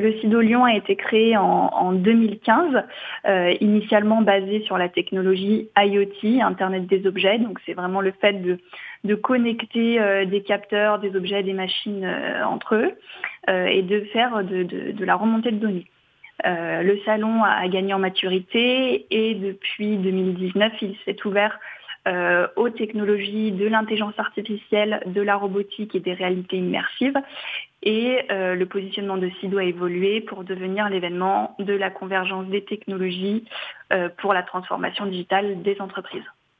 Le CIDO Lyon a été créé en, 2015, euh, initialement basé sur la technologie IoT, Internet des objets. Donc c'est vraiment le fait de, connecter euh, des capteurs, des objets, des machines euh, entre eux et de faire de, la remontée de données. le salon a gagné en maturité et depuis 2019, il s'est ouvert aux technologies de l'intelligence artificielle, de la robotique et des réalités immersives. Et euh, le positionnement de SIDO a évolué pour devenir l'événement de la convergence des technologies euh, pour la transformation digitale des entreprises.